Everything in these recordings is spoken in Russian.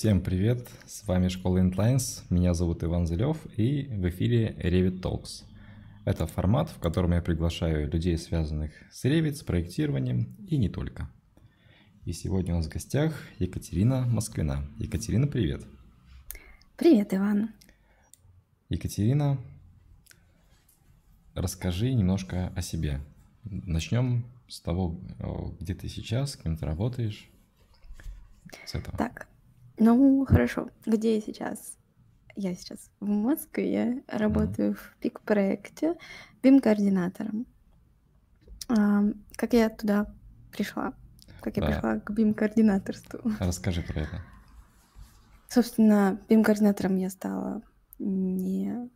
Всем привет, с вами Школа Intlines, меня зовут Иван Зелев и в эфире Revit Talks. Это формат, в котором я приглашаю людей, связанных с Revit, с проектированием и не только. И сегодня у нас в гостях Екатерина Москвина. Екатерина, привет. Привет, Иван. Екатерина, расскажи немножко о себе. Начнем с того, где ты сейчас, кем ты работаешь. С этого. Так, ну хорошо. Где я сейчас? Я сейчас в Москве, работаю в ПИК-проекте BIM-координатором. А, как я туда пришла? Как я да. пришла к BIM-координаторству? Расскажи про это. Собственно, BIM-координатором я стала не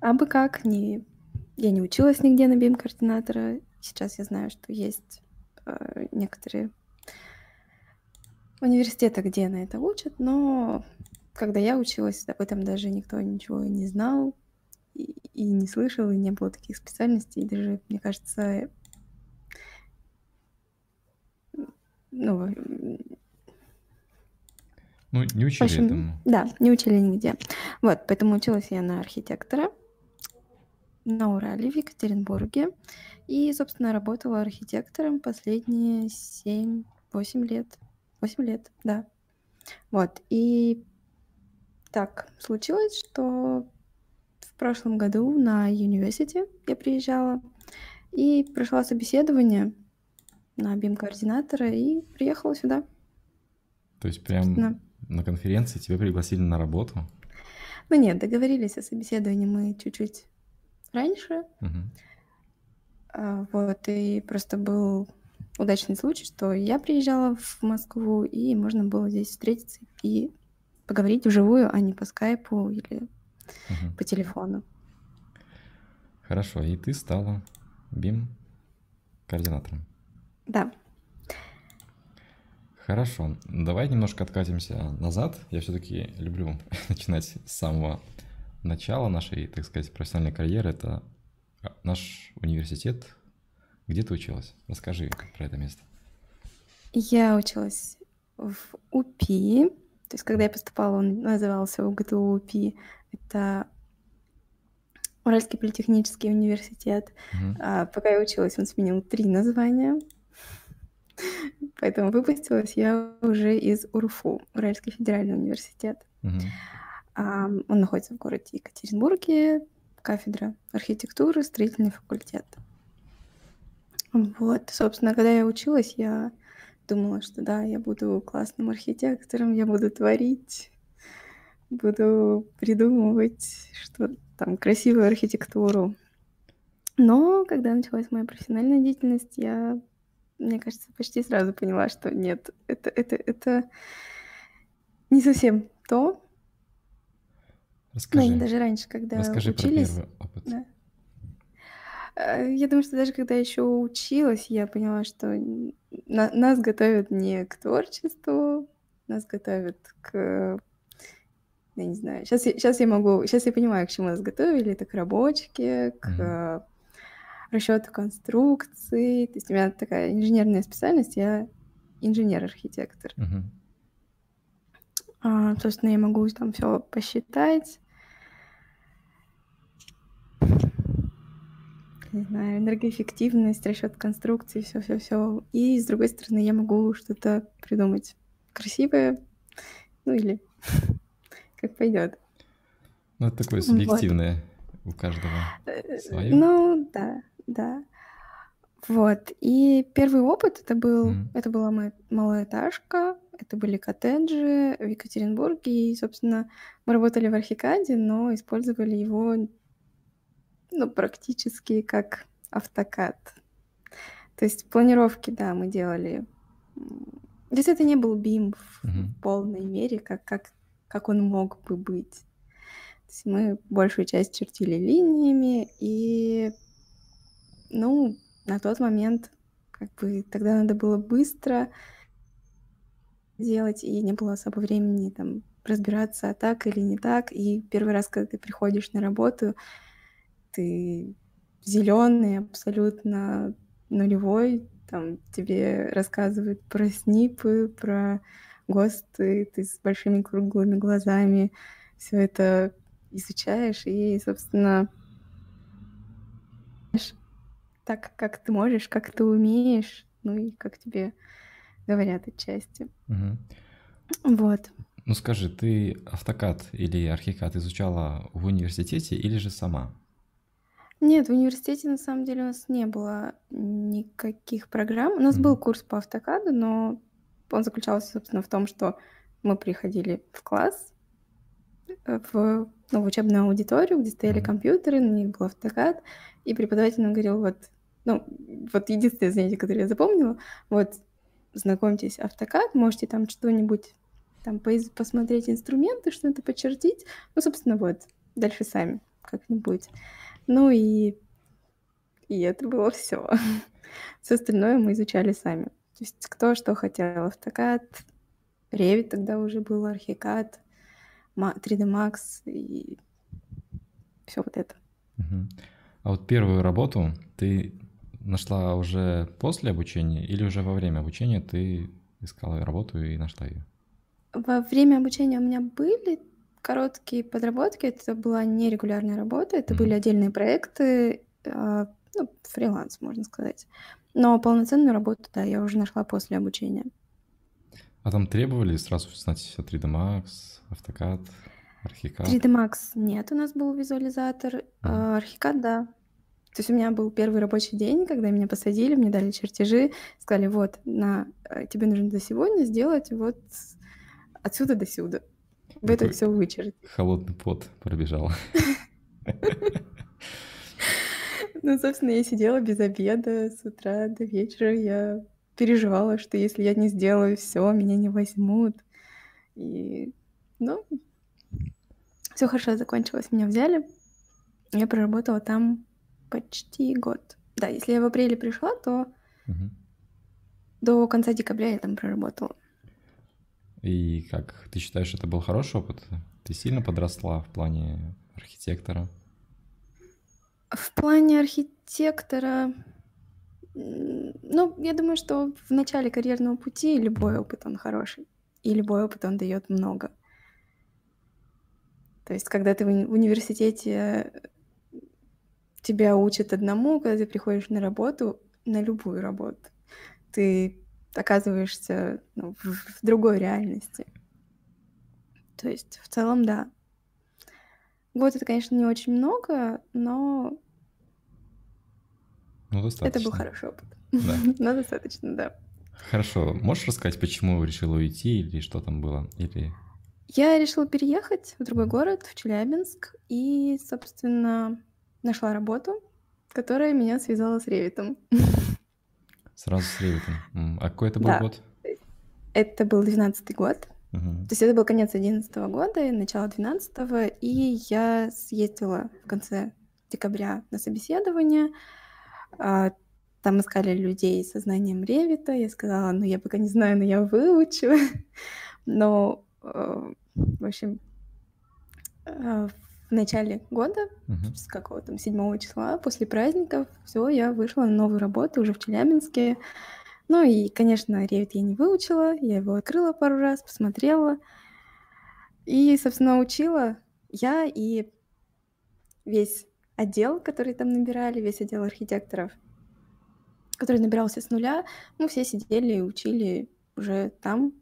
абы как, не... я не училась нигде на BIM-координатора. Сейчас я знаю, что есть э, некоторые университеты, где на это учат, но когда я училась, об этом даже никто ничего не знал и, и не слышал, и не было таких специальностей. И даже, мне кажется, ну, ну, не учили общем, этому. Да, не учили нигде. Вот, поэтому училась я на архитектора на Урале, в Екатеринбурге. И, собственно, работала архитектором последние 7-8 лет. 8 лет, да. Вот, и так случилось, что в прошлом году на университете я приезжала и прошла собеседование на BIM-координатора и приехала сюда. То есть прям да. на конференции тебя пригласили на работу? Ну нет, договорились о собеседовании мы чуть-чуть раньше. Угу. Вот, и просто был удачный случай, что я приезжала в Москву, и можно было здесь встретиться и поговорить вживую, а не по скайпу или угу. по телефону. Хорошо, и ты стала BIM координатором. Да. Хорошо, давай немножко откатимся назад. Я все-таки люблю начинать с самого начала нашей, так сказать, профессиональной карьеры. Это наш университет. Где ты училась? Расскажи про это место. Я училась в УПИ. То есть, когда я поступала, он назывался УГТУ УПИ. Это Уральский политехнический университет. Угу. А, пока я училась, он сменил три названия. Поэтому выпустилась я уже из УРФУ, Уральский федеральный университет. Угу. Он находится в городе Екатеринбурге, кафедра архитектуры, строительный факультет. Вот, собственно, когда я училась, я думала, что да, я буду классным архитектором, я буду творить, буду придумывать что там красивую архитектуру. Но когда началась моя профессиональная деятельность, я мне кажется, почти сразу поняла, что нет, это, это, это не совсем то. Расскажи. Ну, даже раньше, когда Расскажи учились. Про первый опыт. Да. Э, я думаю, что даже когда еще училась, я поняла, что на, нас готовят не к творчеству, нас готовят к я не знаю, сейчас, сейчас я могу, сейчас я понимаю, к чему нас готовили, это к рабочке, к mm-hmm расчета конструкций. То есть у меня такая инженерная специальность, я инженер-архитектор. Uh-huh. А, собственно, я могу там все посчитать. Не знаю, энергоэффективность, расчет конструкции, все-все-все. И с другой стороны, я могу что-то придумать красивое, ну или как пойдет. Ну, это такое субъективное вот. у каждого э, свое. Ну, да да. Вот. И первый опыт это был, mm. это была моя малоэтажка, это были коттеджи в Екатеринбурге, и, собственно, мы работали в Архикаде, но использовали его, ну, практически как автокад. То есть планировки, да, мы делали. То есть это не был BIM в mm-hmm. полной мере, как, как, как он мог бы быть. То есть мы большую часть чертили линиями и ну, на тот момент как бы тогда надо было быстро делать, и не было особо времени там разбираться, так или не так. И первый раз, когда ты приходишь на работу, ты зеленый, абсолютно нулевой, там тебе рассказывают про снипы, про ГОСТы, ты с большими круглыми глазами все это изучаешь и, собственно, так, как ты можешь, как ты умеешь, ну и как тебе говорят отчасти. Угу. Вот. Ну скажи, ты автокад или архикад изучала в университете или же сама? Нет, в университете на самом деле у нас не было никаких программ. У нас был курс по автокаду, но он заключался, собственно, в том, что мы приходили в класс, э, в, ну, в учебную аудиторию, где стояли компьютеры, на них был автокад, и преподаватель нам говорил, вот, ну, вот единственное занятие, которое я запомнила, вот, знакомьтесь, автокад, можете там что-нибудь там посмотреть инструменты, что-то почертить. Ну, собственно, вот, дальше сами как-нибудь. Ну и, и это было все. Все остальное мы изучали сами. То есть кто что хотел. Автокад, Revit тогда уже был, Архикад, 3D Max и все вот это. А вот первую работу ты нашла уже после обучения или уже во время обучения ты искала работу и нашла ее? Во время обучения у меня были короткие подработки. Это была нерегулярная работа, это были отдельные проекты, а, ну, фриланс, можно сказать. Но полноценную работу, да, я уже нашла после обучения. А там требовали сразу знать 3D Max, AutoCAD, Archicad? 3D Max нет, у нас был визуализатор. А, Archicad, да. То есть у меня был первый рабочий день, когда меня посадили, мне дали чертежи, сказали, вот, на, э, тебе нужно до сегодня сделать вот отсюда до сюда. В это все вычеркнуть. Холодный пот пробежал. Ну, собственно, я сидела без обеда с утра до вечера. Я переживала, что если я не сделаю все, меня не возьмут. И, ну, все хорошо закончилось. Меня взяли. Я проработала там почти год. Да, если я в апреле пришла, то угу. до конца декабря я там проработала. И как ты считаешь, это был хороший опыт? Ты сильно подросла в плане архитектора? В плане архитектора, ну, я думаю, что в начале карьерного пути любой опыт, он хороший. И любой опыт, он дает много. То есть, когда ты в университете тебя учат одному, когда ты приходишь на работу, на любую работу, ты оказываешься ну, в, в другой реальности. То есть в целом, да. Год это, конечно, не очень много, но ну, достаточно. это был хороший опыт. Да. но достаточно, да. Хорошо. Можешь рассказать, почему решила уйти или что там было? Или... Я решила переехать в другой город, в Челябинск, и, собственно, нашла работу, которая меня связала с Ревитом. Сразу с Ревитом. А какой это был да. год? Это был 12 год. Угу. То есть это был конец 11 года и начало 12 и я съездила в конце декабря на собеседование. А, там искали людей со знанием Ревита. Я сказала, ну я пока не знаю, но я выучу. Но, э, в общем, э, в начале года, uh-huh. с какого там 7 числа, после праздников, все, я вышла на новую работу уже в Челябинске. Ну и, конечно, Revit я не выучила, я его открыла пару раз, посмотрела. И, собственно, учила я и весь отдел, который там набирали, весь отдел архитекторов, который набирался с нуля, мы все сидели и учили уже там,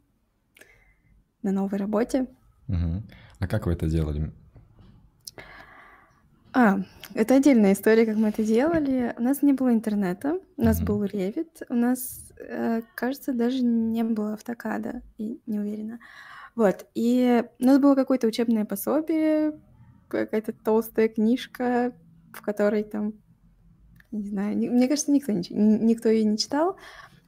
на новой работе. Угу. А как вы это делали? А, это отдельная история, как мы это делали. У нас не было интернета, у нас был Revit, у нас, э, кажется, даже не было автокада, и не уверена. Вот, и у нас было какое-то учебное пособие, какая-то толстая книжка, в которой там, не знаю, не- мне кажется, никто, не, никто ее не читал.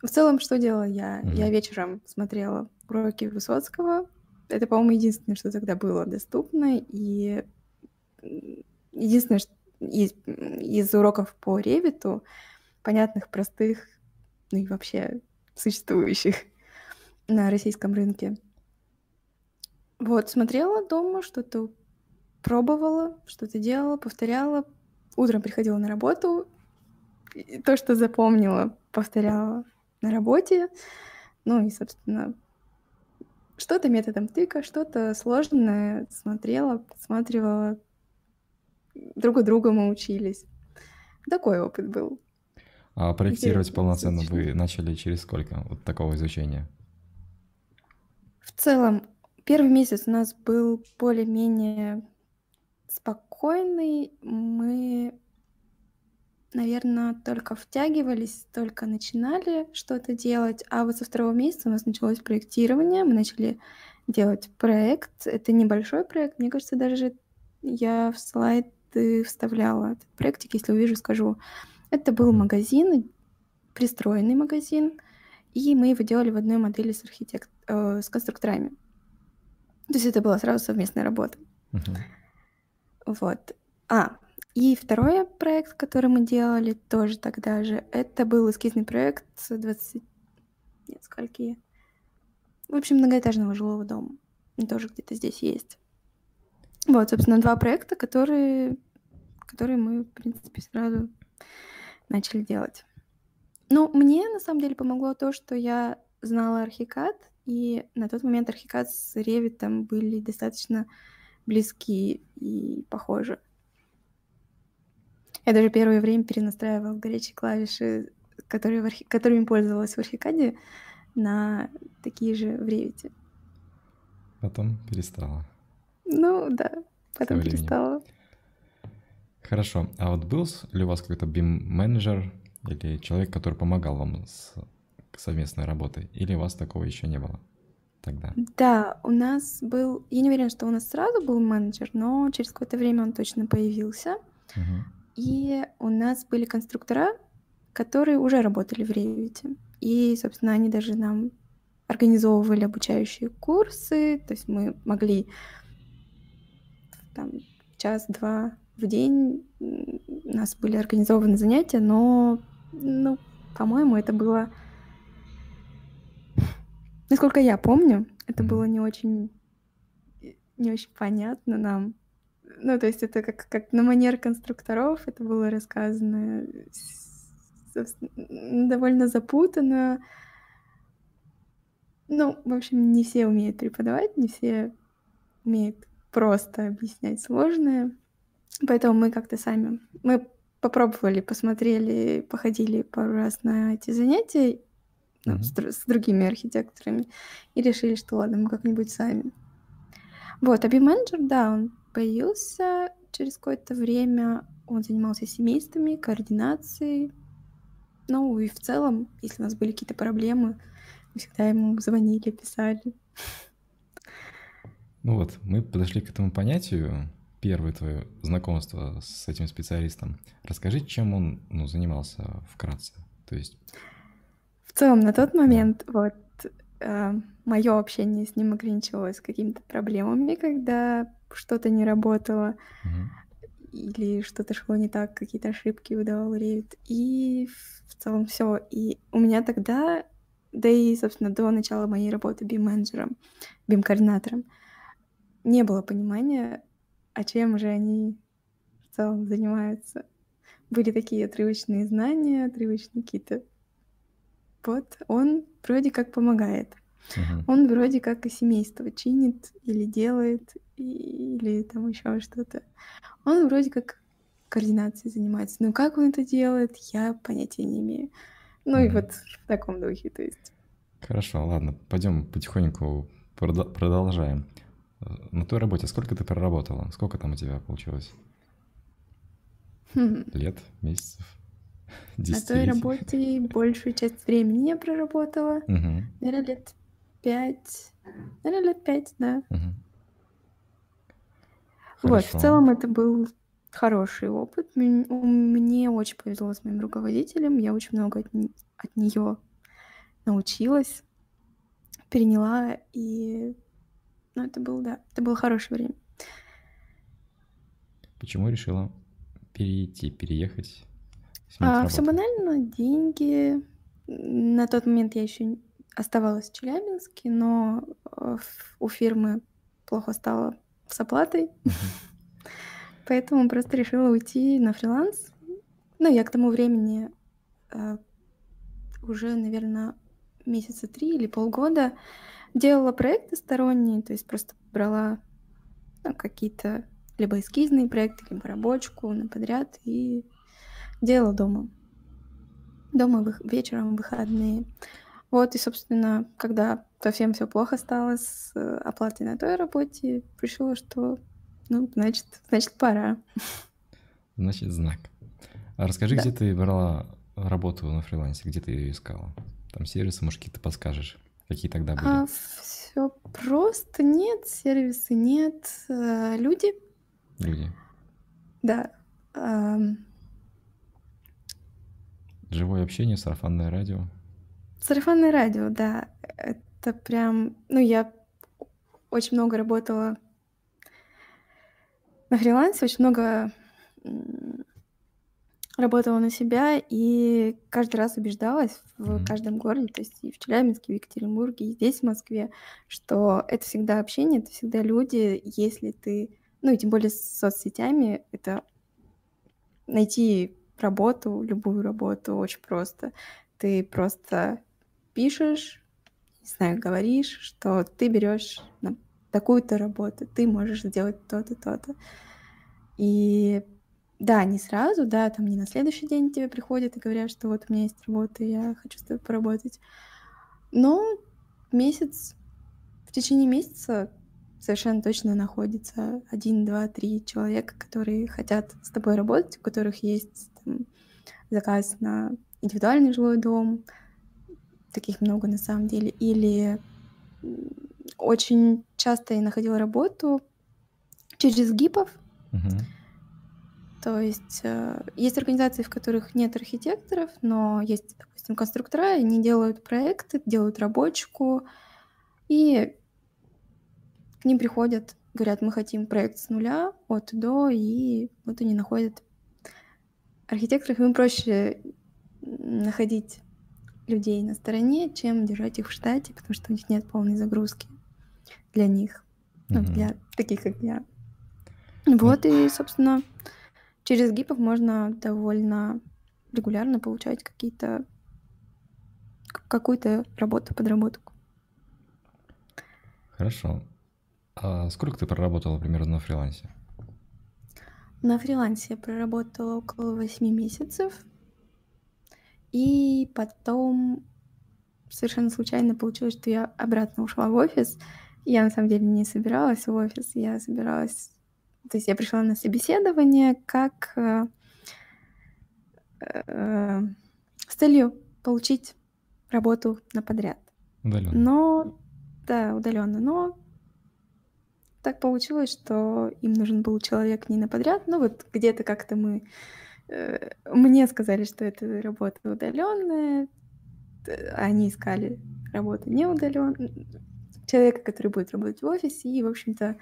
В целом, что делала я? Я вечером смотрела уроки Высоцкого. Это, по-моему, единственное, что тогда было доступно, и Единственное, что из, из уроков по ревиту, понятных, простых, ну и вообще существующих на российском рынке. Вот, смотрела дома, что-то пробовала, что-то делала, повторяла. Утром приходила на работу, и то, что запомнила, повторяла на работе. Ну и, собственно, что-то методом тыка, что-то сложное смотрела, подсматривала. Друг у друга мы учились. Такой опыт был. А проектировать Интересно, полноценно вы начали через сколько вот такого изучения? В целом, первый месяц у нас был более-менее спокойный. Мы, наверное, только втягивались, только начинали что-то делать. А вот со второго месяца у нас началось проектирование. Мы начали делать проект. Это небольшой проект. Мне кажется, даже я в слайды вставляла этот проектик. Если увижу, скажу. Это был магазин, пристроенный магазин. И мы его делали в одной модели с, архитект... э, с конструкторами. То есть это была сразу совместная работа. Uh-huh. Вот. А, и второй проект, который мы делали тоже тогда же, это был эскизный проект 20... Нет, скольки? В общем, многоэтажного жилого дома. Он тоже где-то здесь есть. Вот, собственно, два проекта, которые, которые мы, в принципе, сразу начали делать. Ну, мне на самом деле помогло то, что я знала архикад, и на тот момент архикад с ревитом были достаточно близки и похожи. Я даже первое время перенастраивала горячие клавиши, которые в архи... которыми пользовалась в архикаде, на такие же в ревите. Потом перестала. Ну да, потом перестала. Хорошо. А вот был ли у вас какой-то BIM-менеджер или человек, который помогал вам с совместной работой? Или у вас такого еще не было тогда? Да, у нас был... Я не уверена, что у нас сразу был менеджер, но через какое-то время он точно появился. Угу. И у нас были конструктора, которые уже работали в Revit. И, собственно, они даже нам организовывали обучающие курсы, то есть мы могли там час-два в день у нас были организованы занятия, но, ну, по-моему, это было... Насколько я помню, это было не очень, не очень понятно нам. Ну, то есть это как, как на манер конструкторов, это было рассказано довольно запутанно. Ну, в общем, не все умеют преподавать, не все умеют просто объяснять сложное. Поэтому мы как-то сами... Мы попробовали, посмотрели, походили пару раз на эти занятия ну, mm-hmm. с, с другими архитекторами и решили, что ладно, мы как-нибудь сами. Вот, а менеджер да, он появился через какое-то время. Он занимался семействами, координацией. Ну и в целом, если у нас были какие-то проблемы, мы всегда ему звонили, писали. Ну вот, мы подошли к этому понятию первое твое знакомство с этим специалистом. Расскажи, чем он ну, занимался вкратце. То есть... В целом, на тот момент вот э, мое общение с ним ограничивалось какими-то проблемами, когда что-то не работало угу. или что-то шло не так, какие-то ошибки выдавал Revit. И в целом все. И у меня тогда, да и, собственно, до начала моей работы BIM-менеджером, BIM-координатором, не было понимания, а чем же они в целом занимаются. Были такие отрывочные знания, отрывочные какие-то. Вот он вроде как помогает. Uh-huh. Он вроде как и семейство чинит или делает, или там еще что-то. Он вроде как координацией занимается. Но как он это делает, я понятия не имею. Ну uh-huh. и вот в таком духе, то есть. Хорошо, ладно, пойдем потихоньку продолжаем. На той работе сколько ты проработала? Сколько там у тебя получилось? Хм. Лет, месяцев? На той работе большую часть времени я проработала. Угу. Наверное, лет пять. Наверное, лет пять, да. Угу. Вот, в целом это был хороший опыт. Мне очень повезло с моим руководителем. Я очень много от, от нее научилась, переняла и ну, это было, да, это было хорошее время. Почему решила перейти, переехать? А, все банально, деньги. На тот момент я еще оставалась в Челябинске, но э, у фирмы плохо стало с оплатой. Поэтому просто решила уйти на фриланс. Ну, я к тому времени э, уже, наверное, месяца три или полгода делала проекты сторонние, то есть просто брала ну, какие-то либо эскизные проекты, либо рабочку на подряд и делала дома. Дома вечером, выходные. Вот, и, собственно, когда совсем все плохо стало с э, оплатой на той работе, решила, что, ну, значит, значит, пора. Значит, знак. А расскажи, да. где ты брала работу на фрилансе, где ты ее искала? Там сервисы, может, какие-то подскажешь? Какие тогда были? А, все просто нет, сервисы нет, э, люди. Люди. Да. Живое общение, сарафанное радио. Сарафанное радио, да. Это прям... Ну, я очень много работала на фрилансе, очень много работала на себя и каждый раз убеждалась в mm-hmm. каждом городе, то есть и в Челябинске, и в Екатеринбурге, и здесь, в Москве, что это всегда общение, это всегда люди, если ты... Ну, и тем более с соцсетями, это найти работу, любую работу очень просто. Ты просто пишешь, не знаю, говоришь, что ты берешь такую-то работу, ты можешь сделать то-то, то-то. И да, не сразу, да, там не на следующий день тебе приходят и говорят, что вот у меня есть работа, я хочу с тобой поработать. Но месяц, в течение месяца совершенно точно находится один, два, три человека, которые хотят с тобой работать, у которых есть там, заказ на индивидуальный жилой дом, таких много на самом деле, или очень часто я находила работу через гипов. Uh-huh. То есть э, есть организации, в которых нет архитекторов, но есть, допустим, конструктора, они делают проекты, делают рабочку, и к ним приходят, говорят, мы хотим проект с нуля, от до, и вот они находят архитекторов, им проще находить людей на стороне, чем держать их в штате, потому что у них нет полной загрузки для них, mm-hmm. ну, для таких, как я. Вот, и, собственно, через гипов можно довольно регулярно получать какие-то какую-то работу, подработку. Хорошо. А сколько ты проработала примерно на фрилансе? На фрилансе я проработала около 8 месяцев. И потом совершенно случайно получилось, что я обратно ушла в офис. Я на самом деле не собиралась в офис, я собиралась... То есть я пришла на собеседование как э, э, с целью получить работу на подряд. Удаленно. Но, да, удаленно. Но так получилось, что им нужен был человек не на подряд. Ну вот где-то как-то мы Э, мне сказали, что это работа удаленная, они искали работу не удаленную, человека, который будет работать в офисе, и, в общем-то,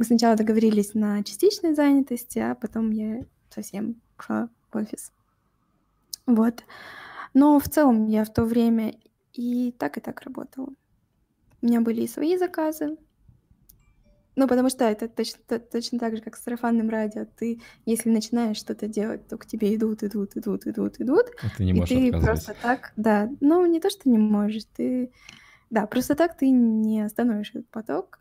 мы сначала договорились на частичной занятости, а потом я совсем ушла в офис. Вот. Но в целом я в то время и так, и так работала. У меня были и свои заказы, ну, потому что это точно, точно так же, как с сарафанным радио. Ты, если начинаешь что-то делать, то к тебе идут, идут, идут, идут, идут. И ты не можешь и ты просто так, да. Ну, не то, что не можешь, ты... Да, просто так ты не остановишь этот поток.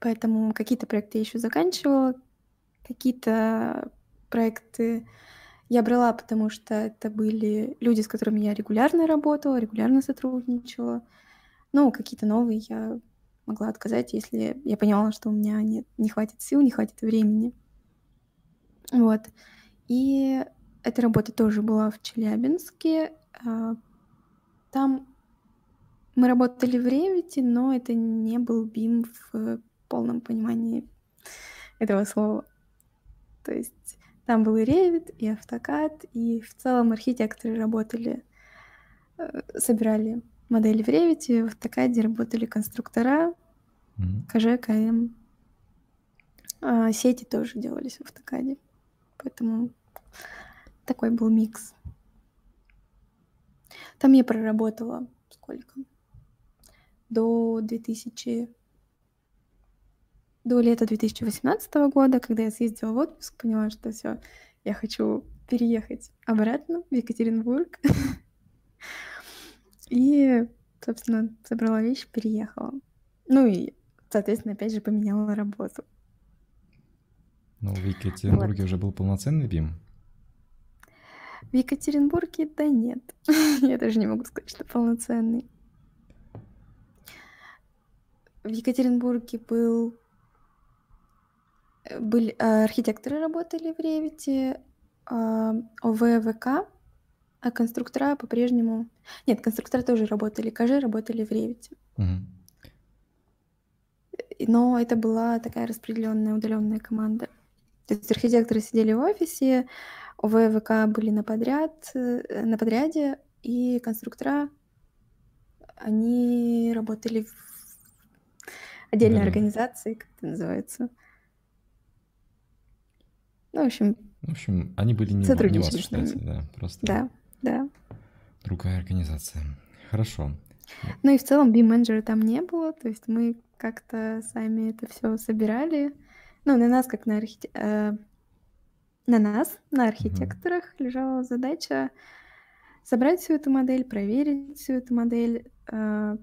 Поэтому какие-то проекты я еще заканчивала, какие-то проекты я брала, потому что это были люди, с которыми я регулярно работала, регулярно сотрудничала. Ну, какие-то новые я могла отказать, если я понимала, что у меня нет, не хватит сил, не хватит времени. Вот. И эта работа тоже была в Челябинске. А, там мы работали в Revit, но это не был BIM в полном понимании этого слова. То есть там был и Revit, и AutoCAD, и в целом архитекторы работали, э, собирали модели в Revit, в AutoCAD работали конструктора, mm-hmm. КЖ, КМ. А, сети тоже делались в автокаде. Поэтому такой был микс. Там я проработала сколько? До 2000... До лета 2018 года, когда я съездила в отпуск, поняла, что все, я хочу переехать обратно в Екатеринбург. И собственно, собрала вещи, переехала. Ну и, соответственно, опять же поменяла работу. Ну, в Екатеринбурге вот. уже был полноценный БИМ? В Екатеринбурге, да нет. Я даже не могу сказать, что полноценный. В Екатеринбурге был были э, архитекторы работали в Ревите, э, ОВВК, а конструктора по-прежнему... Нет, конструктора тоже работали, КЖ работали в Ревите. Угу. Но это была такая распределенная, удаленная команда. То есть архитекторы сидели в офисе, ОВВК были на подряд, э, на подряде, и конструктора, они работали в отдельной да. организации, как это называется. Ну, в общем... В общем, они были не, не вас, считайте, да, просто... Да, да. Другая организация. Хорошо. Ну и в целом BIM-менеджера там не было, то есть мы как-то сами это все собирали. Ну, на нас, как на архите... Э, на нас, на архитекторах, mm-hmm. лежала задача собрать всю эту модель, проверить всю эту модель. Э,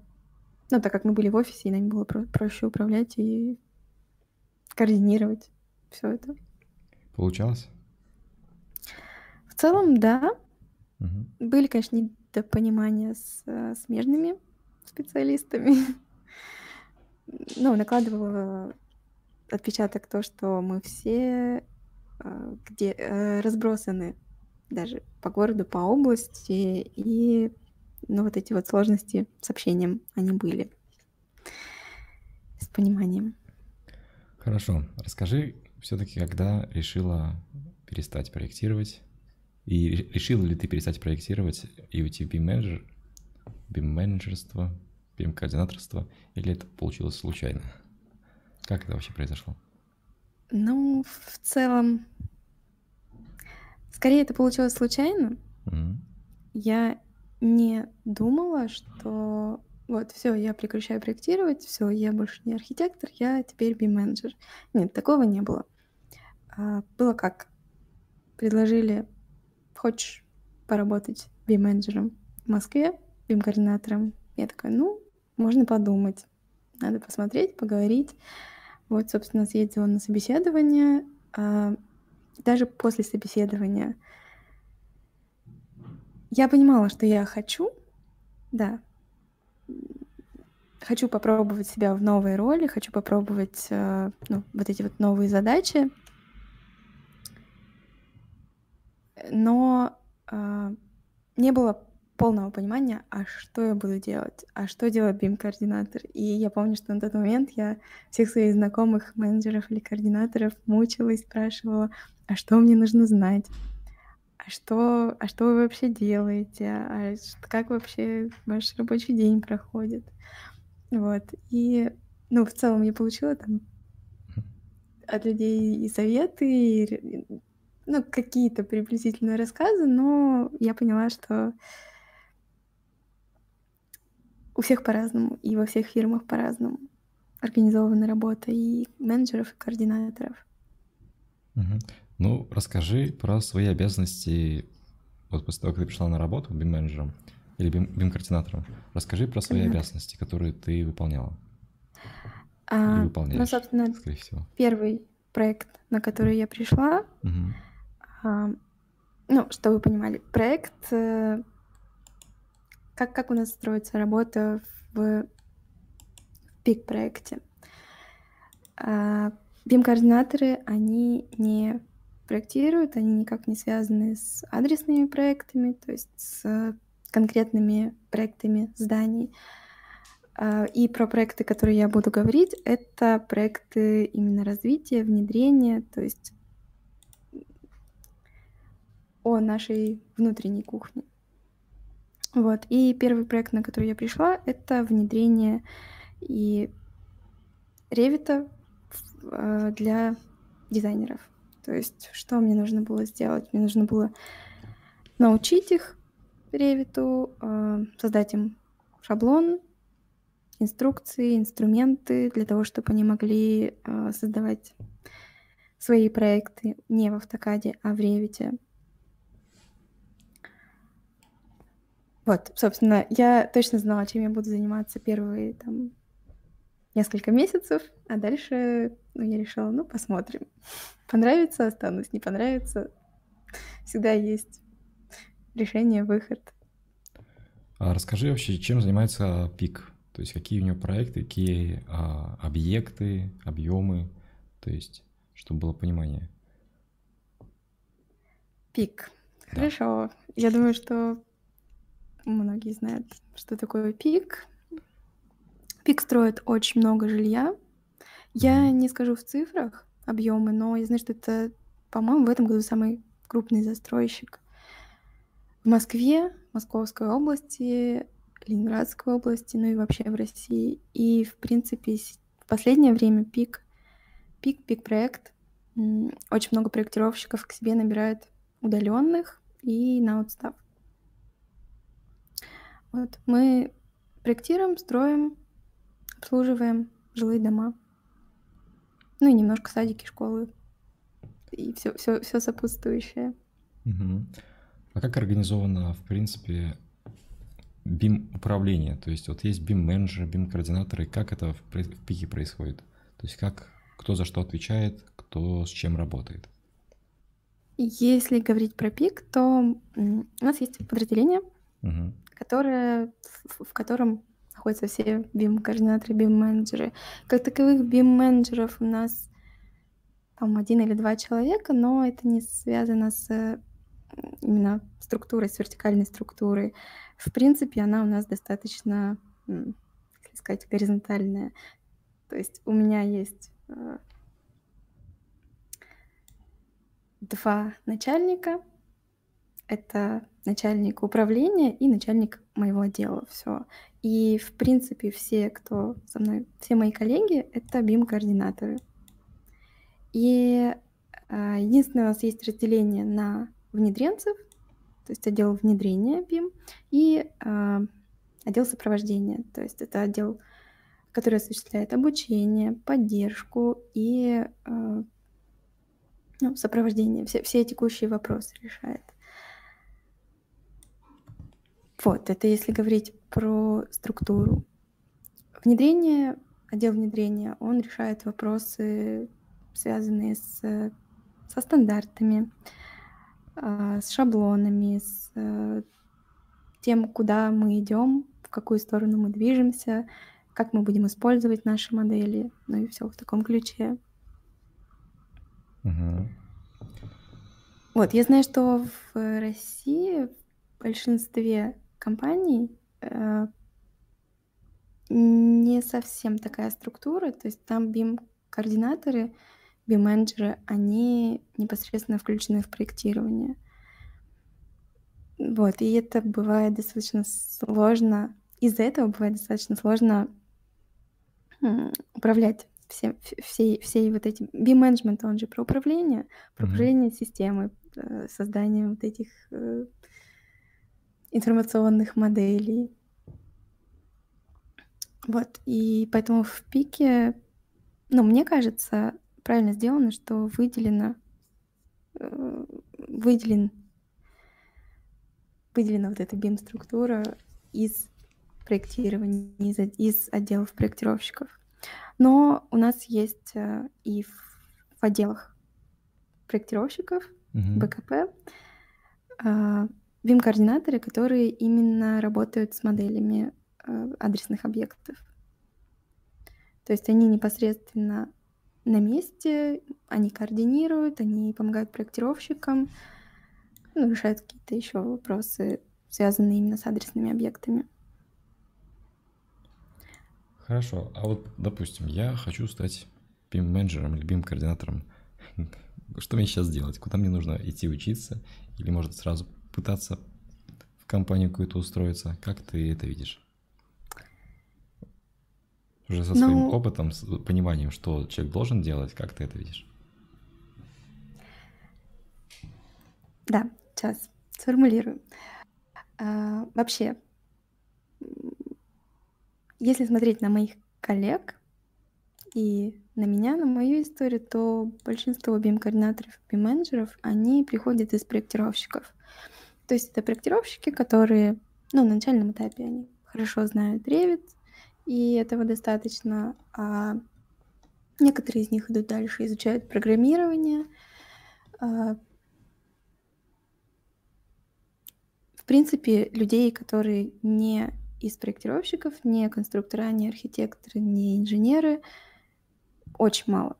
ну, так как мы были в офисе, и нам было про- проще управлять и координировать все это. Получалось? В целом, да. Угу. Были, конечно, недопонимания с э, смежными специалистами. ну, накладывала отпечаток то, что мы все э, где э, разбросаны даже по городу, по области, и ну, вот эти вот сложности с общением, они были. С пониманием. Хорошо. Расскажи все-таки, когда решила перестать проектировать и решила ли ты перестать проектировать и уйти в BIM-менеджер, BIM-менеджерство, BIM-координаторство, или это получилось случайно? Как это вообще произошло? Ну, в целом, скорее это получилось случайно. Mm-hmm. Я не думала, что вот все, я прекращаю проектировать, все, я больше не архитектор, я теперь BIM-менеджер. Нет, такого не было. А, было как? Предложили хочешь поработать BIM-менеджером в Москве, BIM-координатором? Я такая, ну, можно подумать. Надо посмотреть, поговорить. Вот, собственно, съездила на собеседование. А, даже после собеседования я понимала, что я хочу, да, хочу попробовать себя в новой роли, хочу попробовать э, ну, вот эти вот новые задачи. но э, не было полного понимания, а что я буду делать, а что делает BIM-координатор. И я помню, что на тот момент я всех своих знакомых менеджеров или координаторов мучила и спрашивала, а что мне нужно знать, а что, а что вы вообще делаете, а как вообще ваш рабочий день проходит. Вот. И, ну, в целом я получила там от людей и советы, и ну, какие-то приблизительные рассказы, но я поняла, что у всех по-разному, и во всех фирмах по-разному организована работа и менеджеров, и координаторов. Угу. Ну, расскажи про свои обязанности вот после того, как ты пришла на работу BIM-менеджером или BIM-координатором. Расскажи про свои угу. обязанности, которые ты выполняла. А, ну, собственно, скорее всего. первый проект, на который я пришла, угу а, ну, чтобы вы понимали, проект, э, как, как у нас строится работа в пик-проекте. А, BIM-координаторы, они не проектируют, они никак не связаны с адресными проектами, то есть с конкретными проектами зданий. А, и про проекты, которые я буду говорить, это проекты именно развития, внедрения, то есть о нашей внутренней кухне. Вот. И первый проект, на который я пришла, это внедрение и ревита э, для дизайнеров. То есть, что мне нужно было сделать? Мне нужно было научить их ревиту, э, создать им шаблон, инструкции, инструменты для того, чтобы они могли э, создавать свои проекты не в автокаде, а в ревите. Вот, собственно, я точно знала, чем я буду заниматься первые там несколько месяцев, а дальше ну, я решила, ну, посмотрим. Понравится, останусь, не понравится. Всегда есть решение, выход. А расскажи вообще, чем занимается ПИК? То есть какие у него проекты, какие а, объекты, объемы, то есть, чтобы было понимание. Пик. Да. Хорошо. Я думаю, что многие знают, что такое пик. Пик строит очень много жилья. Я не скажу в цифрах объемы, но я знаю, что это, по-моему, в этом году самый крупный застройщик. В Москве, Московской области, Ленинградской области, ну и вообще в России. И, в принципе, в последнее время пик, пик, пик проект. Очень много проектировщиков к себе набирают удаленных и на отстав. Вот мы проектируем, строим, обслуживаем жилые дома. Ну и немножко садики, школы и все, все, все сопутствующее. Угу. А как организовано, в принципе, BIM управление? То есть вот есть BIM менеджеры, BIM координаторы, как это в, в пике происходит? То есть как, кто за что отвечает, кто с чем работает? Если говорить про пик, то у нас есть подразделение, угу. которое, в, в котором находятся все BIM-координаторы, BIM-менеджеры. Как таковых BIM-менеджеров у нас там один или два человека, но это не связано с именно структурой, с вертикальной структурой. В принципе, она у нас достаточно, как сказать, горизонтальная. То есть у меня есть э, два начальника. Это начальник управления и начальник моего отдела. Все. И, в принципе, все, кто со мной, все мои коллеги, это BIM-координаторы. И э, единственное, у нас есть разделение на внедренцев, то есть отдел внедрения BIM, и э, отдел сопровождения, то есть это отдел, который осуществляет обучение, поддержку и э, ну, сопровождение, все, все текущие вопросы решает. Вот, это если говорить про структуру. Внедрение, отдел внедрения, он решает вопросы, связанные с, со стандартами, а, с шаблонами, с э, тем, куда мы идем, в какую сторону мы движемся, как мы будем использовать наши модели, ну и все в таком ключе. Угу. Вот, я знаю, что в России в большинстве компаний э, не совсем такая структура, то есть там BIM-координаторы, BIM-менеджеры, они непосредственно включены в проектирование. Вот, и это бывает достаточно сложно, из-за этого бывает достаточно сложно управлять все, все, все вот эти... BIM-менеджмент, он же про управление, про mm-hmm. управление системой, э, создание вот этих э, информационных моделей. Вот, и поэтому в пике, ну, мне кажется, правильно сделано, что выделено, э, выделен, выделена вот эта BIM-структура из проектирования, из, из отделов проектировщиков. Но у нас есть э, и в, в отделах проектировщиков, угу. БКП, э, BIM-координаторы, которые именно работают с моделями э, адресных объектов. То есть они непосредственно на месте, они координируют, они помогают проектировщикам, ну, решают какие-то еще вопросы, связанные именно с адресными объектами. Хорошо, а вот, допустим, я хочу стать BIM-менеджером или BIM-координатором. Что мне сейчас делать? Куда мне нужно идти учиться? Или, может, сразу пытаться в компанию какую-то устроиться? Как ты это видишь? Уже со своим ну, опытом, с пониманием, что человек должен делать, как ты это видишь? Да, сейчас сформулирую. А, вообще, если смотреть на моих коллег и на меня, на мою историю, то большинство BIM-координаторов, BIM-менеджеров, они приходят из проектировщиков. То есть это проектировщики, которые ну, на начальном этапе они хорошо знают Revit, и этого достаточно, а некоторые из них идут дальше, изучают программирование. А, в принципе, людей, которые не из проектировщиков, не конструктора, не архитекторы, не инженеры, очень мало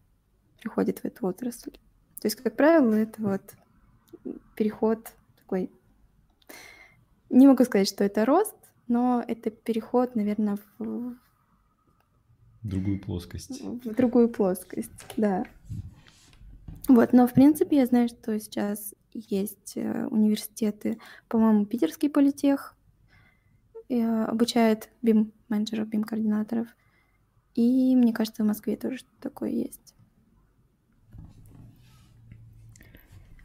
приходит в эту отрасль. То есть, как правило, это вот переход такой... Не могу сказать, что это рост, но это переход, наверное, в... Другую плоскость. В другую плоскость, да. Вот, но в принципе я знаю, что сейчас есть э, университеты, по-моему, Питерский политех э, обучает BIM-менеджеров, BIM-координаторов. И мне кажется, в Москве тоже что-то такое есть.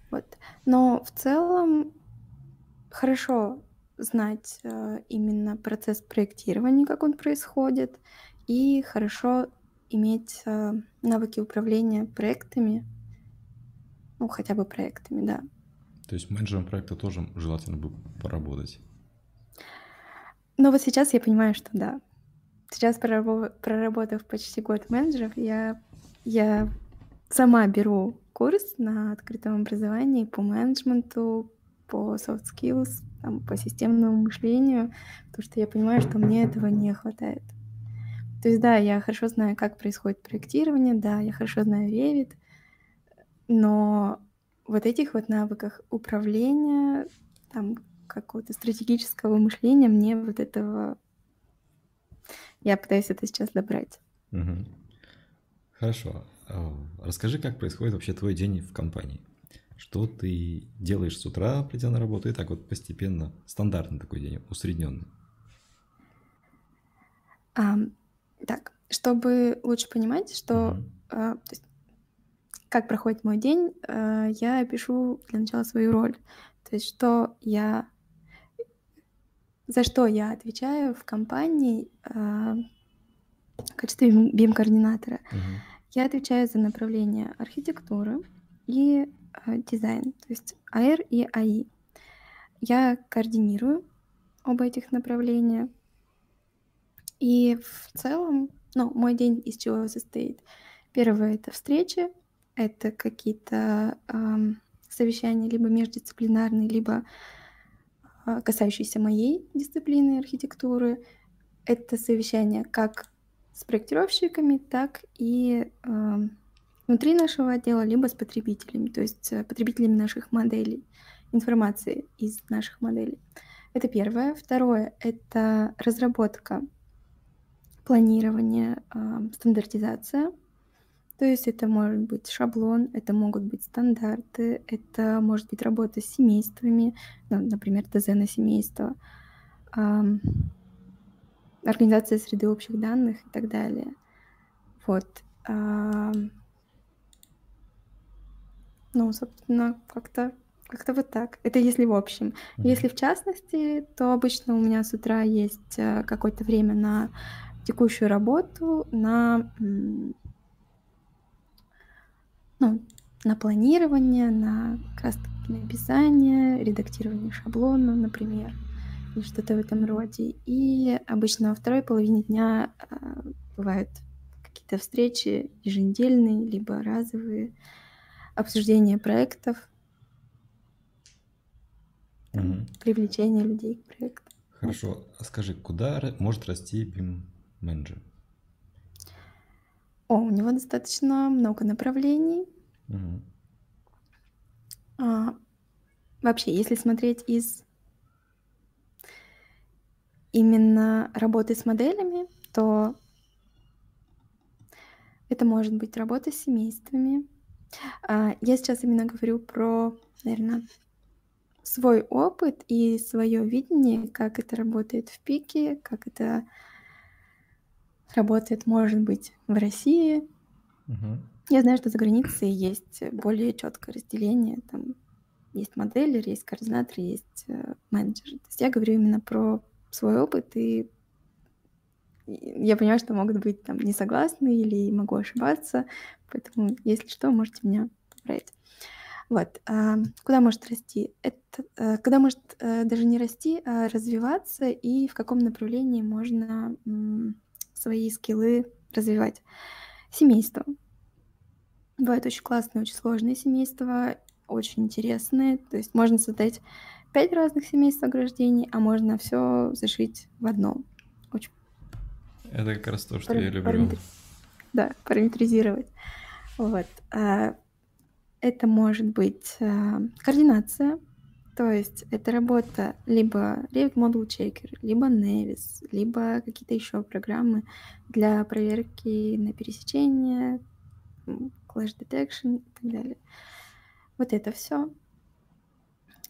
Вот. Но в целом хорошо знать э, именно процесс проектирования, как он происходит, и хорошо иметь э, навыки управления проектами, ну, хотя бы проектами, да. То есть менеджером проекта тоже желательно бы поработать? Но вот сейчас я понимаю, что да. Сейчас, проработав почти год менеджеров, я, я сама беру курс на открытом образовании по менеджменту, по soft skills, там, по системному мышлению, потому что я понимаю, что мне этого не хватает. То есть, да, я хорошо знаю, как происходит проектирование, да, я хорошо знаю Revit, но вот этих вот навыках управления, там, какого-то стратегического мышления мне вот этого... Я пытаюсь это сейчас добрать. Угу. Хорошо. А, расскажи, как происходит вообще твой день в компании? Что ты делаешь с утра, придя на работу, и так вот постепенно, стандартный такой день, усредненный? А, так, чтобы лучше понимать, что угу. а, то есть, как проходит мой день, а, я пишу для начала свою роль. То есть, что я за что я отвечаю в компании а, в качестве BIM-координатора. Угу. Я отвечаю за направление архитектуры и дизайн, то есть АР и АИ. Я координирую оба этих направления. И в целом, ну, мой день из чего состоит? Первое — это встречи, это какие-то э, совещания либо междисциплинарные, либо э, касающиеся моей дисциплины архитектуры. Это совещания как с проектировщиками, так и э, внутри нашего отдела, либо с потребителями, то есть э, потребителями наших моделей, информации из наших моделей. Это первое. Второе — это разработка, планирование, э, стандартизация. То есть это может быть шаблон, это могут быть стандарты, это может быть работа с семействами, ну, например, ТЗ на семейство организация среды общих данных и так далее. Вот. Ну, собственно, как-то как-то вот так. Это если в общем. Mm-hmm. Если в частности, то обычно у меня с утра есть э, какое-то время на текущую работу, на ну, на планирование, на как раз написание, редактирование шаблона, например или что-то в этом роде. И обычно во второй половине дня э, бывают какие-то встречи еженедельные, либо разовые, обсуждение проектов, угу. привлечение людей к проекту. Хорошо. А скажи, куда может расти BIM менеджер? О, у него достаточно много направлений. Угу. А, вообще, если смотреть из именно работы с моделями, то это может быть работа с семействами. А, я сейчас именно говорю про, наверное, свой опыт и свое видение, как это работает в пике, как это работает, может быть, в России. Угу. Я знаю, что за границей есть более четкое разделение. Там есть моделер, есть координатор, есть э, менеджер. То есть я говорю именно про свой опыт, и я понимаю, что могут быть там не согласны или могу ошибаться, поэтому, если что, можете меня поправить. Вот. А, куда может расти? Это, а, куда может а, даже не расти, а развиваться, и в каком направлении можно свои скиллы развивать? Семейство. Бывают очень классные, очень сложные семейства, очень интересные. То есть можно создать пять разных семейств ограждений, а можно все зашить в одно. Очень Это как раз то, что я люблю. параметри- Да, параметризировать. Вот. А, это может быть а, координация, то есть это работа либо Revit Model Checker, либо Nevis, либо какие-то еще программы для проверки на пересечение, Clash Detection и так далее. Вот это все.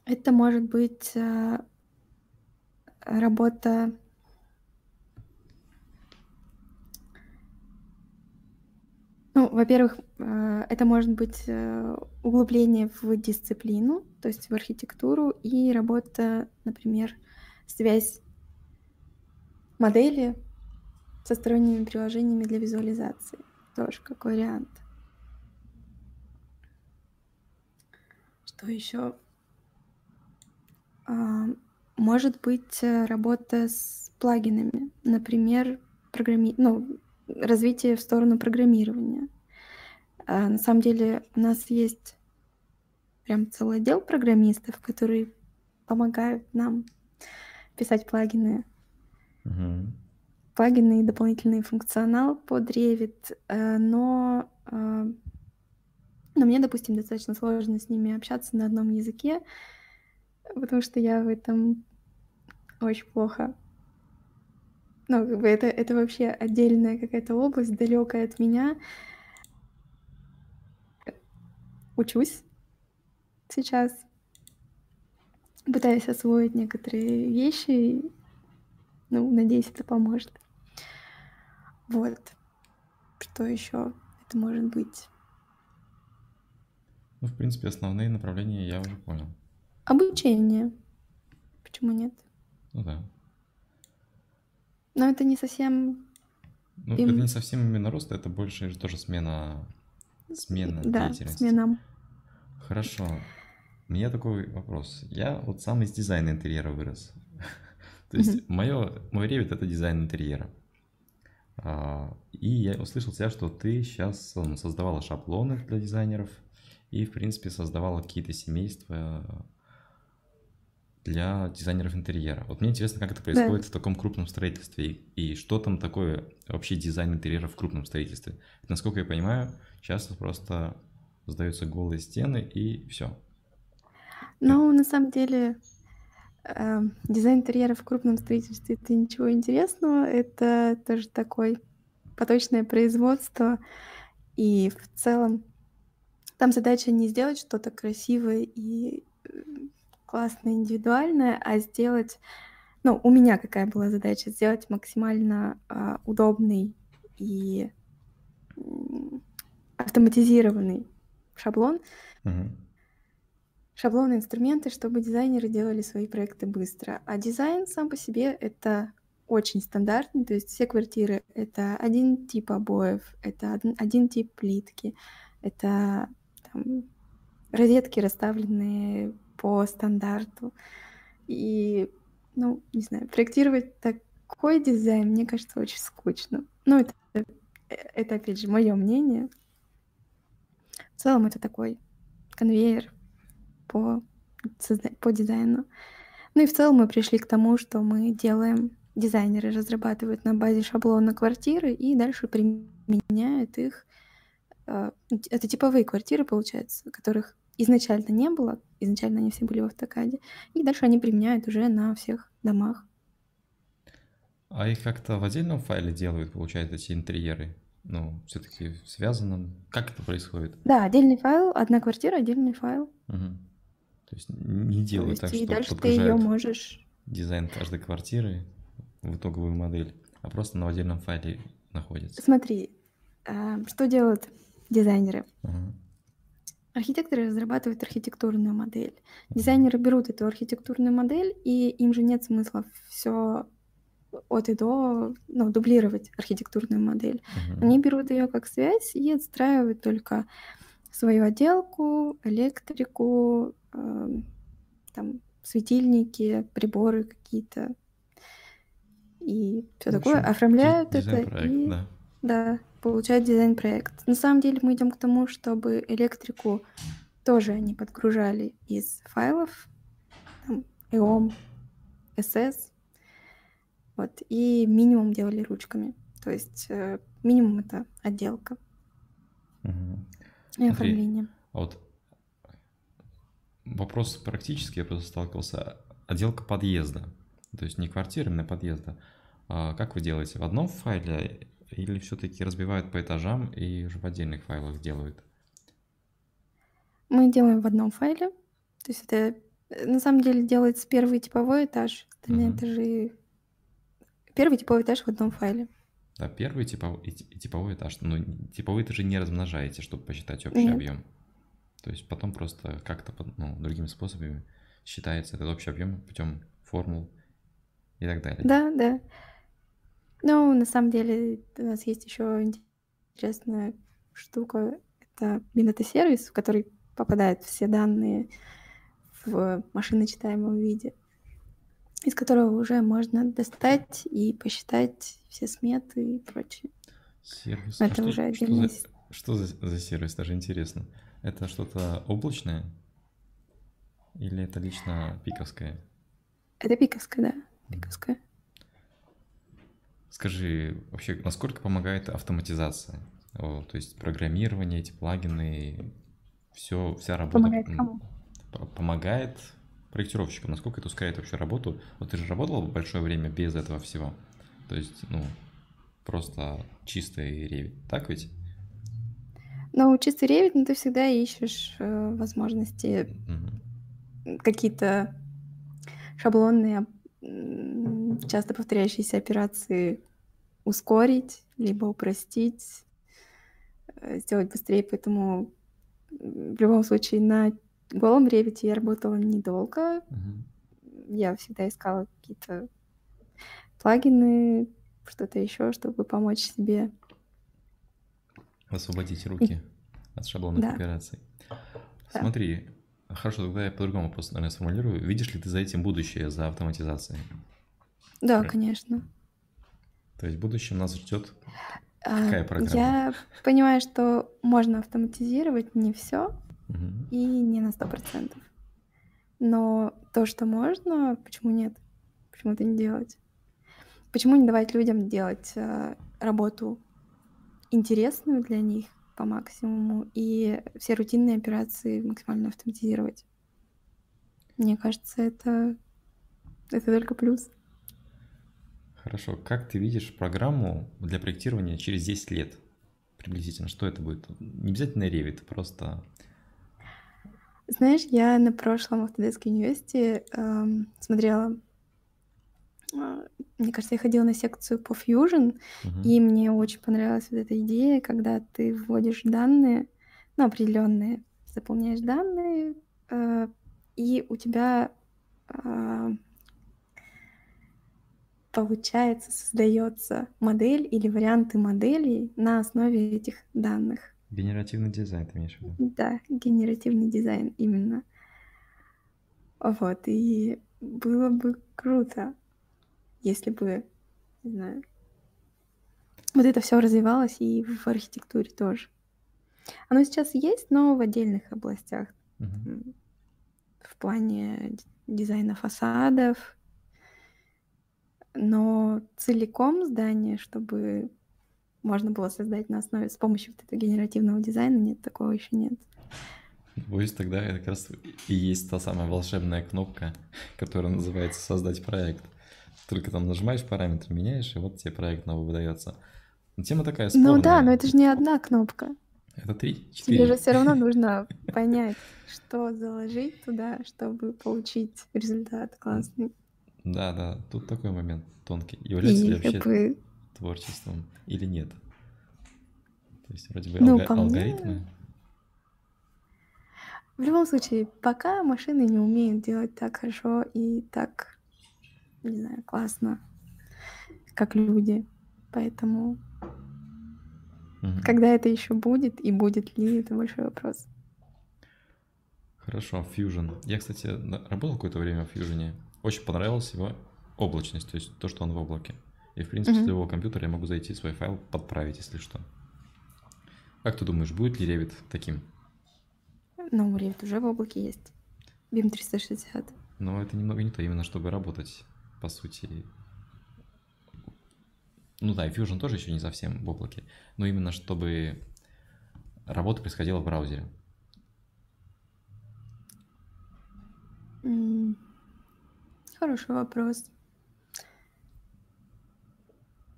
Это может быть а, работа Ну, во-первых, э, это может быть э, углубление в дисциплину, то есть в архитектуру, и работа, например, связь модели со сторонними приложениями для визуализации. Тоже как вариант. Что еще? А, может быть э, работа с плагинами, например, программи... ну, развитие в сторону программирования. А на самом деле у нас есть прям целый отдел программистов, которые помогают нам писать плагины. Угу. Плагины и дополнительный функционал под Revit, э, но, э, но мне, допустим, достаточно сложно с ними общаться на одном языке, потому что я в этом очень плохо ну, как бы это, это вообще отдельная какая-то область, далекая от меня. Учусь сейчас. Пытаюсь освоить некоторые вещи. Ну, надеюсь, это поможет. Вот. Что еще это может быть? Ну, в принципе, основные направления я уже понял. Обучение. Почему нет? Ну да. Но это не совсем... Ну, им... это не совсем именно рост, это больше тоже смена, смена да, деятельности. смена. Хорошо. У меня такой вопрос. Я вот сам из дизайна интерьера вырос. То есть мое, мой ревит это дизайн интерьера. А, и я услышал тебя, что ты сейчас ну, создавала шаблоны для дизайнеров и, в принципе, создавала какие-то семейства для дизайнеров интерьера. Вот мне интересно, как это происходит да. в таком крупном строительстве и, и что там такое вообще дизайн интерьера в крупном строительстве. Насколько я понимаю, часто просто сдаются голые стены и все. Ну, на самом деле, э, дизайн интерьера в крупном строительстве это ничего интересного. Это тоже такое поточное производство. И в целом там задача не сделать что-то красивое и классное, индивидуальное, а сделать, ну, у меня какая была задача, сделать максимально э, удобный и автоматизированный шаблон, угу. шаблоны, инструменты, чтобы дизайнеры делали свои проекты быстро. А дизайн сам по себе это очень стандартный, то есть все квартиры — это один тип обоев, это один, один тип плитки, это там, розетки, расставленные по стандарту. И, ну, не знаю, проектировать такой дизайн, мне кажется, очень скучно. Ну, это, это опять же, мое мнение. В целом это такой конвейер по, по дизайну. Ну и в целом мы пришли к тому, что мы делаем, дизайнеры разрабатывают на базе шаблона квартиры и дальше применяют их. А, это типовые квартиры, получается, которых изначально не было, изначально они все были в автокаде, и дальше они применяют уже на всех домах. А их как-то в отдельном файле делают, получается, эти интерьеры? Ну, все-таки в связанном. Как это происходит? Да, отдельный файл, одна квартира, отдельный файл. Угу. То есть не делают так, и что дальше ты ее можешь... дизайн каждой квартиры в итоговую модель, а просто на отдельном файле находится. Смотри, а, что делают дизайнеры? Угу. Архитекторы разрабатывают архитектурную модель. Дизайнеры берут эту архитектурную модель, и им же нет смысла все от и до ну, дублировать архитектурную модель. Uh-huh. Они берут ее как связь и отстраивают только свою отделку, электрику, э, там светильники, приборы какие-то и все такое, оформляют это и да. да, получают дизайн-проект. На самом деле мы идем к тому, чтобы электрику тоже они подгружали из файлов, там, EOM, SS, вот, и минимум делали ручками. То есть э, минимум это отделка угу. и оформление. А вот вопрос практически, я просто сталкивался. Отделка подъезда, то есть не квартиры, а подъезда. А как вы делаете? В одном файле или все-таки разбивают по этажам и уже в отдельных файлах делают? Мы делаем в одном файле. То есть это э, на самом деле делается первый типовой этаж, остальные угу. этажи. Первый типовой этаж в одном файле. Да, первый типовой, и типовой этаж. Ну, типовой этажи не размножаете, чтобы посчитать общий Нет. объем. То есть потом просто как-то ну, другими способами считается этот общий объем путем формул и так далее. Да, да. Ну, на самом деле, у нас есть еще интересная штука. Это Binata-сервис, в который попадают все данные в машиночитаемом виде, из которого уже можно достать и посчитать все сметы и прочее. Сервис. Это а уже что, отдельно. Что, за, что за, за сервис? Даже интересно. Это что-то облачное? Или это лично пиковское? Это пиковское, да. Пиковское. Скажи, вообще, насколько помогает автоматизация? О, то есть программирование, эти плагины, все, вся работа... Помогает кому? Помогает проектировщику. Насколько это ускоряет вообще работу? Вот ты же работал большое время без этого всего. То есть, ну, просто чистый ревит, так ведь? Ну, чистый ревит, ну, ты всегда ищешь э, возможности угу. какие-то шаблонные часто повторяющиеся операции ускорить, либо упростить, э, сделать быстрее. Поэтому в любом случае на голом ревите я работала недолго. Угу. Я всегда искала какие-то плагины, что-то еще, чтобы помочь себе. Освободить руки И... от шаблонных да. операций. Да. Смотри, Хорошо, тогда я по-другому просто, наверное, сформулирую. Видишь ли ты за этим будущее, за автоматизацией? Да, конечно. То есть в будущем нас ждет а, какая программа? Я понимаю, что можно автоматизировать не все угу. и не на сто процентов. Но то, что можно, почему нет? Почему это не делать? Почему не давать людям делать э, работу интересную для них, по максимуму и все рутинные операции максимально автоматизировать. Мне кажется, это, это только плюс. Хорошо. Как ты видишь программу для проектирования через 10 лет? Приблизительно, что это будет? Не обязательно Revit, просто... Знаешь, я на прошлом Autodesk University эм, смотрела а, мне кажется, я ходила на секцию по Fusion, угу. и мне очень понравилась вот эта идея, когда ты вводишь данные, ну, определенные, заполняешь данные, э, и у тебя э, получается, создается модель или варианты моделей на основе этих данных. Генеративный дизайн, ты имеешь в виду? Да, генеративный дизайн именно. Вот, и было бы круто если бы, не знаю, вот это все развивалось и в архитектуре тоже. Оно сейчас есть, но в отдельных областях. Uh-huh. В плане дизайна фасадов. Но целиком здание, чтобы можно было создать на основе с помощью вот этого генеративного дизайна, нет, такого еще нет. Боюсь, тогда как раз и есть та самая волшебная кнопка, которая называется «Создать проект». Только там нажимаешь параметры, меняешь, и вот тебе проект новый выдается. Но тема такая спорная. Ну да, но это же не одна кнопка. Это три, четыре. Тебе же все равно нужно понять, что заложить туда, чтобы получить результат классный. Да, да, тут такой момент тонкий. Является ли вообще бы... творчеством или нет? То есть вроде бы ну, алго- алгоритмы. Мне... В любом случае, пока машины не умеют делать так хорошо и так не знаю, классно, как люди. Поэтому Угу. Когда это еще будет и будет ли, это большой вопрос. Хорошо, Fusion. Я, кстати, работал какое-то время в Fusion. Очень понравилась его облачность, то есть то, что он в облаке. И, в принципе, угу. с любого компьютера я могу зайти свой файл, подправить, если что. Как ты думаешь, будет ли Revit таким? Ну, Revit уже в облаке есть. BIM 360. Но это немного не то, именно чтобы работать, по сути. Ну да, Fusion тоже еще не совсем в облаке, но именно чтобы работа происходила в браузере. Хороший вопрос.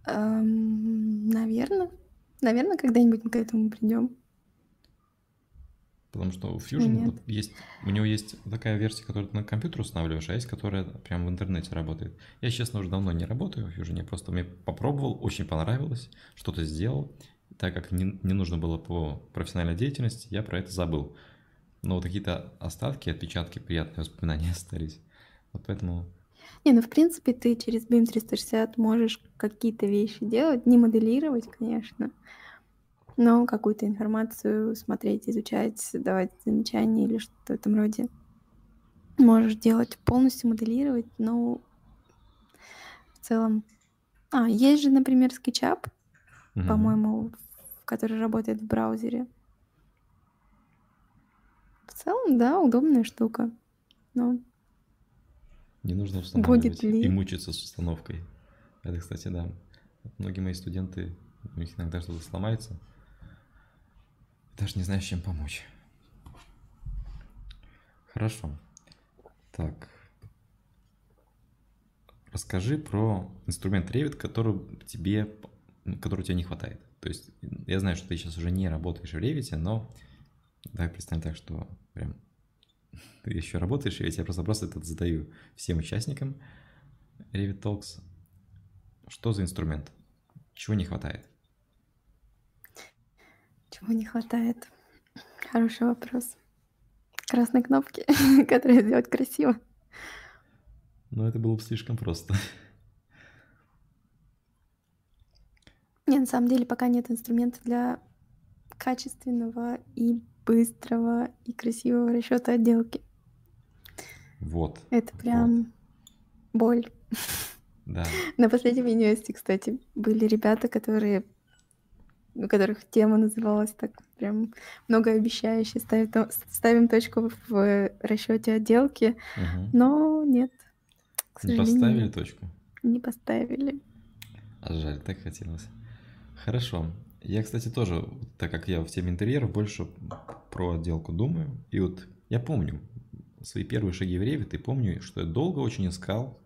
Эм, наверное. Наверное, когда-нибудь мы к этому придем. Потому что у Fusion есть, у него есть такая версия, которую ты на компьютер устанавливаешь, а есть, которая прямо в интернете работает. Я, честно, уже давно не работаю в Fusion, я просто мне попробовал, очень понравилось, что-то сделал. Так как не, не нужно было по профессиональной деятельности, я про это забыл. Но вот какие-то остатки, отпечатки, приятные воспоминания остались. Вот поэтому... Не, ну в принципе ты через BIM 360 можешь какие-то вещи делать, не моделировать, конечно, но какую-то информацию смотреть, изучать, давать замечания или что-то в этом роде. Можешь делать, полностью моделировать, но в целом... А, есть же, например, SketchUp, mm-hmm. по-моему, который работает в браузере. В целом, да, удобная штука. Но не нужно устанавливать Будет ли? и мучиться с установкой. Это, кстати, да. Многие мои студенты, у них иногда что-то сломается, даже не знаю, чем помочь. Хорошо. Так. Расскажи про инструмент Revit, который тебе, который тебе не хватает. То есть я знаю, что ты сейчас уже не работаешь в Revit, но давай представим так, что прям ты еще работаешь, я тебе просто просто это задаю всем участникам Revit Talks. Что за инструмент? Чего не хватает? Чего не хватает? Хороший вопрос. Красной кнопки, которые сделать красиво. Ну, это было бы слишком просто. Не, на самом деле пока нет инструмента для качественного и быстрого и красивого расчета отделки. Вот. Это прям вот. боль. Да. На последнем юниверситете, кстати, были ребята, которые у которых тема называлась так прям многообещающе. Ставим, ставим точку в расчете отделки, угу. но нет. К не поставили точку? Не поставили. А жаль, так хотелось. Хорошо. Я, кстати, тоже, так как я в теме интерьеров, больше про отделку думаю. И вот я помню свои первые шаги в Revit, и помню, что я долго очень искал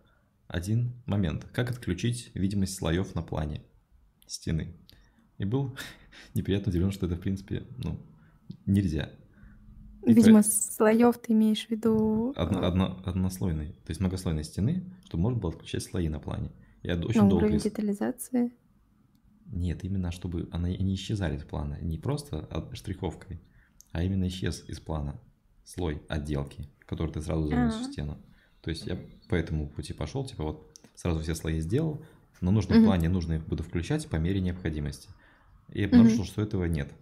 один момент. Как отключить видимость слоев на плане стены. И был неприятно удивлен, что это, в принципе, ну, нельзя. И Видимо, по... слоев ты имеешь в виду... Одно, одно, однослойной, то есть многослойной стены, чтобы можно было отключать слои на плане. Я очень на долго... уровень детализации? Нет, именно чтобы они не исчезали из плана. Не просто штриховкой, а именно исчез из плана слой отделки, который ты сразу занес в стену. То есть я по этому пути пошел, типа вот сразу все слои сделал, но нужном плане нужно их буду включать по мере необходимости. И обнаружил, что этого нет.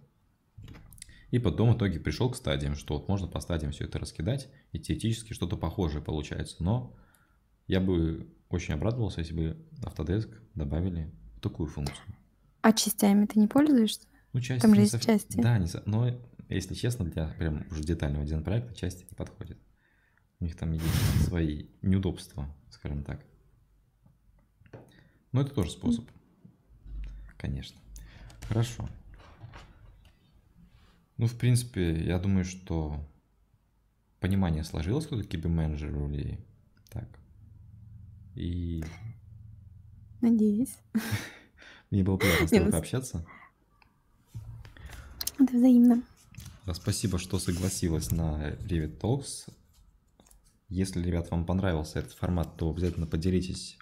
И потом в итоге пришел к стадиям, что вот можно по стадиям все это раскидать, и теоретически что-то похожее получается. Но я бы очень обрадовался, если бы Autodesk добавили такую функцию. А частями ты не пользуешься? Ну, части Там же есть совсем... части. Да, не... но, если честно, для прям уже детального дизайн-проекта части не подходят. У них там есть свои неудобства, скажем так. Но это тоже способ. Конечно. Хорошо. Ну, в принципе, я думаю, что понимание сложилось, кто такие менеджер рулей. Так. И... Надеюсь. Мне было приятно с тобой пообщаться. Это взаимно. Спасибо, что согласилась на Revit Talks. Если, ребят, вам понравился этот формат, то обязательно поделитесь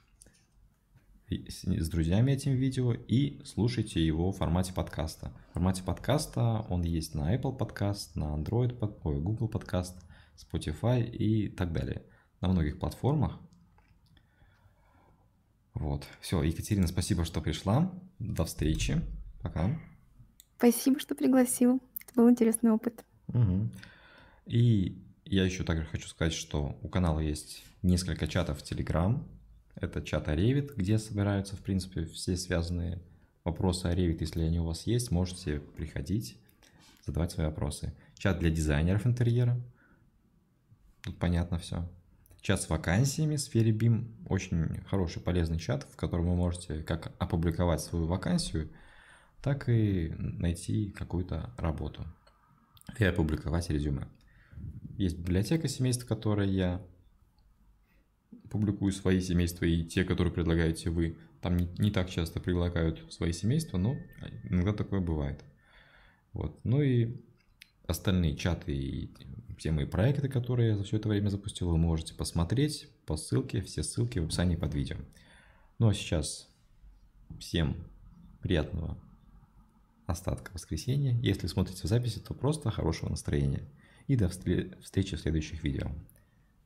с друзьями этим видео и слушайте его в формате подкаста. В формате подкаста он есть на Apple Podcast, на Android, ой, Google Podcast, Spotify и так далее. На многих платформах. Вот. Все, Екатерина, спасибо, что пришла. До встречи. Пока. Спасибо, что пригласил. Был интересный опыт. Угу. И я еще также хочу сказать, что у канала есть несколько чатов в Telegram. Это чат Revit, где собираются, в принципе, все связанные вопросы о Revit. Если они у вас есть, можете приходить, задавать свои вопросы. Чат для дизайнеров интерьера. Тут понятно все. Чат с вакансиями в сфере BIM. Очень хороший, полезный чат, в котором вы можете как опубликовать свою вакансию, так и найти какую-то работу и опубликовать резюме. Есть библиотека семейств, в которой я публикую свои семейства и те, которые предлагаете вы. Там не, не так часто предлагают свои семейства, но иногда такое бывает. Вот. Ну и остальные чаты и все мои проекты, которые я за все это время запустил, вы можете посмотреть по ссылке, все ссылки в описании под видео. Ну а сейчас всем приятного остатка воскресенья. Если смотрите записи, то просто хорошего настроения. И до встречи в следующих видео.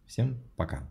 Всем пока.